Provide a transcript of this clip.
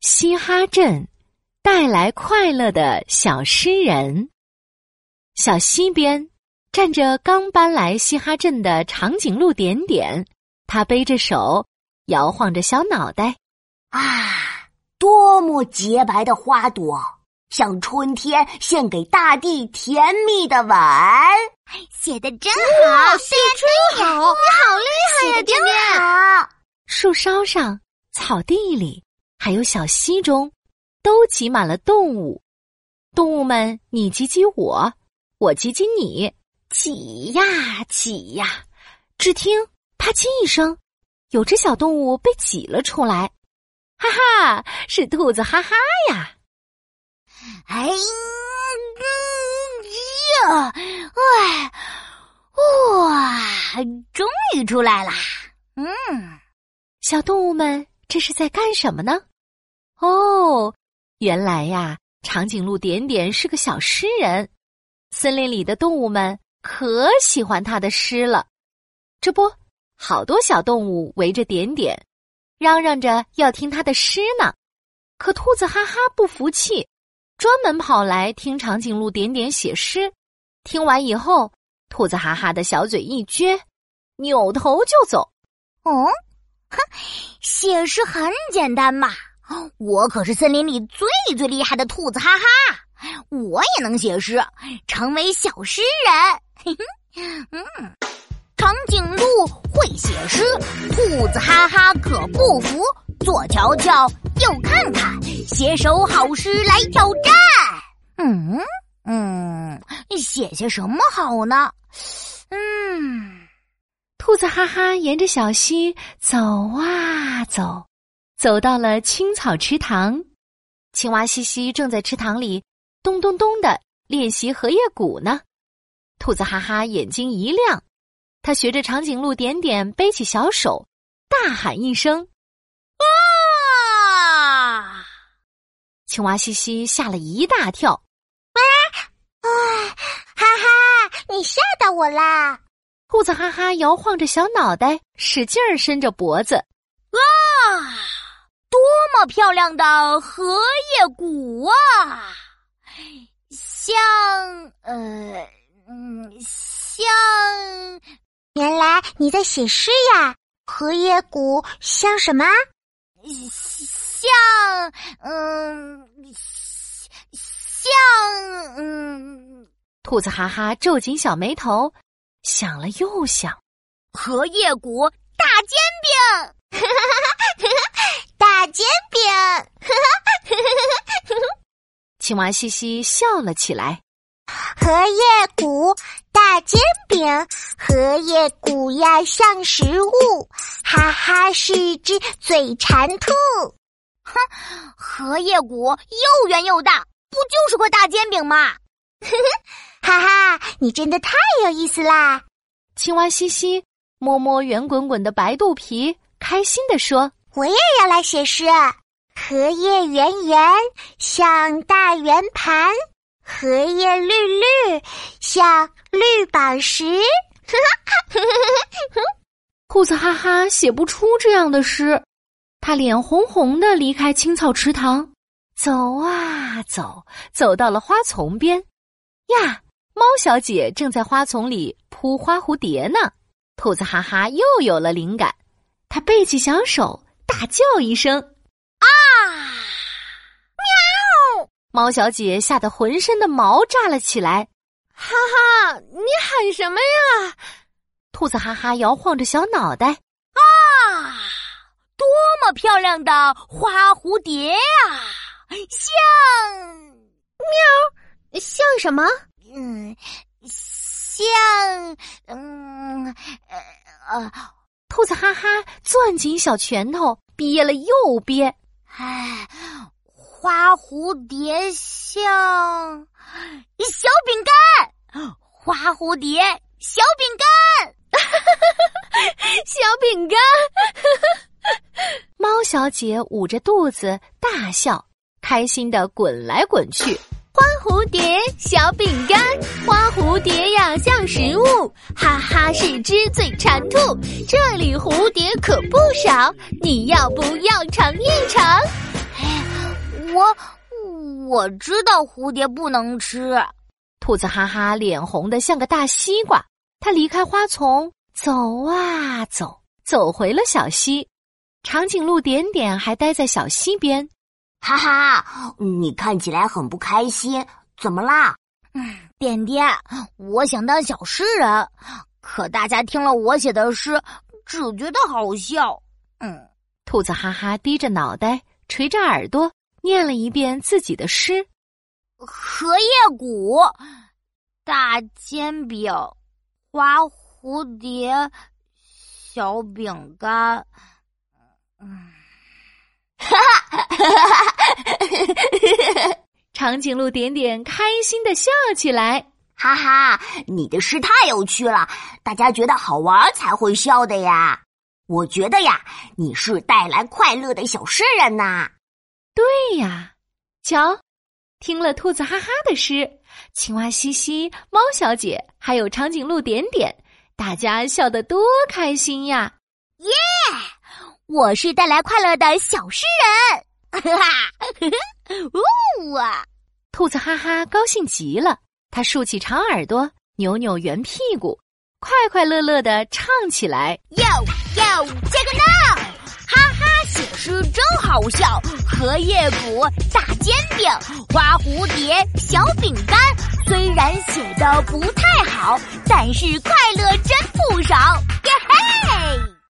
嘻哈镇带来快乐的小诗人。小溪边站着刚搬来嘻哈镇的长颈鹿点点，他背着手，摇晃着小脑袋。啊，多么洁白的花朵，像春天献给大地甜蜜的吻。写的真好，写真好，你好厉害呀，点点。树梢上，草地里。还有小溪中，都挤满了动物。动物们你挤挤我，我挤挤你，挤呀挤呀。只听啪叽一声，有只小动物被挤了出来。哈哈，是兔子哈哈呀！哎呀，哎，哇，终于出来了。嗯，小动物们这是在干什么呢？哦，原来呀，长颈鹿点点是个小诗人，森林里的动物们可喜欢他的诗了。这不，好多小动物围着点点，嚷嚷着要听他的诗呢。可兔子哈哈不服气，专门跑来听长颈鹿点点写诗。听完以后，兔子哈哈的小嘴一撅，扭头就走。哦，哼，写诗很简单嘛。我可是森林里最最厉害的兔子，哈哈！我也能写诗，成为小诗人。嗯，长颈鹿会写诗，兔子哈哈可不服。左瞧瞧，右看看，写首好诗来挑战。嗯嗯，写些什么好呢？嗯，兔子哈哈沿着小溪走啊走。走到了青草池塘，青蛙西西正在池塘里咚咚咚的练习荷叶鼓呢。兔子哈哈眼睛一亮，他学着长颈鹿点点背起小手，大喊一声：“啊！”青蛙西西吓了一大跳，“啊！啊！哈哈，你吓到我啦！”兔子哈哈摇晃着小脑袋，使劲儿伸着脖子，“啊！”多么漂亮的荷叶谷啊！像呃嗯，像原来你在写诗呀？荷叶谷像什么？像嗯，像嗯。兔子哈哈皱紧小眉头，想了又想，荷叶谷大煎饼。大煎饼，青蛙西西笑了起来。荷叶谷大煎饼，荷叶谷呀像食物，哈哈是只嘴馋兔。哼，荷叶谷又圆又大，不就是块大煎饼吗？哈哈，你真的太有意思啦！青蛙西西摸摸圆滚滚的白肚皮，开心地说。我也要来写诗。荷叶圆圆像大圆盘，荷叶绿绿像绿宝石。哈哈兔子哈哈写不出这样的诗，他脸红红的离开青草池塘，走啊走，走到了花丛边。呀，猫小姐正在花丛里扑花蝴蝶呢。兔子哈哈又有了灵感，他背起小手。大叫一声，啊！喵！猫小姐吓得浑身的毛炸了起来。哈哈，你喊什么呀？兔子哈哈摇晃着小脑袋。啊！多么漂亮的花蝴蝶呀！像喵，像什么？嗯，像嗯呃呃。兔子哈哈攥紧小拳头，憋了又憋。唉，花蝴蝶像小饼干，花蝴蝶小饼干，小饼干。猫小姐捂着肚子大笑，开心的滚来滚去。花蝴蝶，小饼干，花蝴蝶呀像食物，哈哈是只嘴馋兔。这里蝴蝶可不少，你要不要尝一尝？哎。我知道蝴蝶不能吃。兔子哈哈脸红的像个大西瓜，它离开花丛，走啊走，走回了小溪。长颈鹿点点还待在小溪边。哈哈，你看起来很不开心，怎么啦？嗯，点点，我想当小诗人，可大家听了我写的诗，只觉得好笑。嗯，兔子哈哈低着脑袋，垂着耳朵，念了一遍自己的诗：荷叶谷，大煎饼，花蝴蝶，小饼干。嗯。哈哈哈哈哈！长颈鹿点点开心的笑起来，哈哈！你的诗太有趣了，大家觉得好玩才会笑的呀。我觉得呀，你是带来快乐的小诗人呐。对呀，瞧，听了兔子哈哈的诗，青蛙西西、猫小姐还有长颈鹿点点，大家笑得多开心呀！耶！我是带来快乐的小诗人，哈哈，呜啊！兔子哈哈高兴极了，它竖起长耳朵，扭扭圆屁股，快快乐乐的唱起来。哟哟，这个呢，哈哈，写诗真好笑。荷叶鼓，大煎饼，花蝴蝶，小饼干。虽然写的不太好，但是快乐真不少。耶嘿！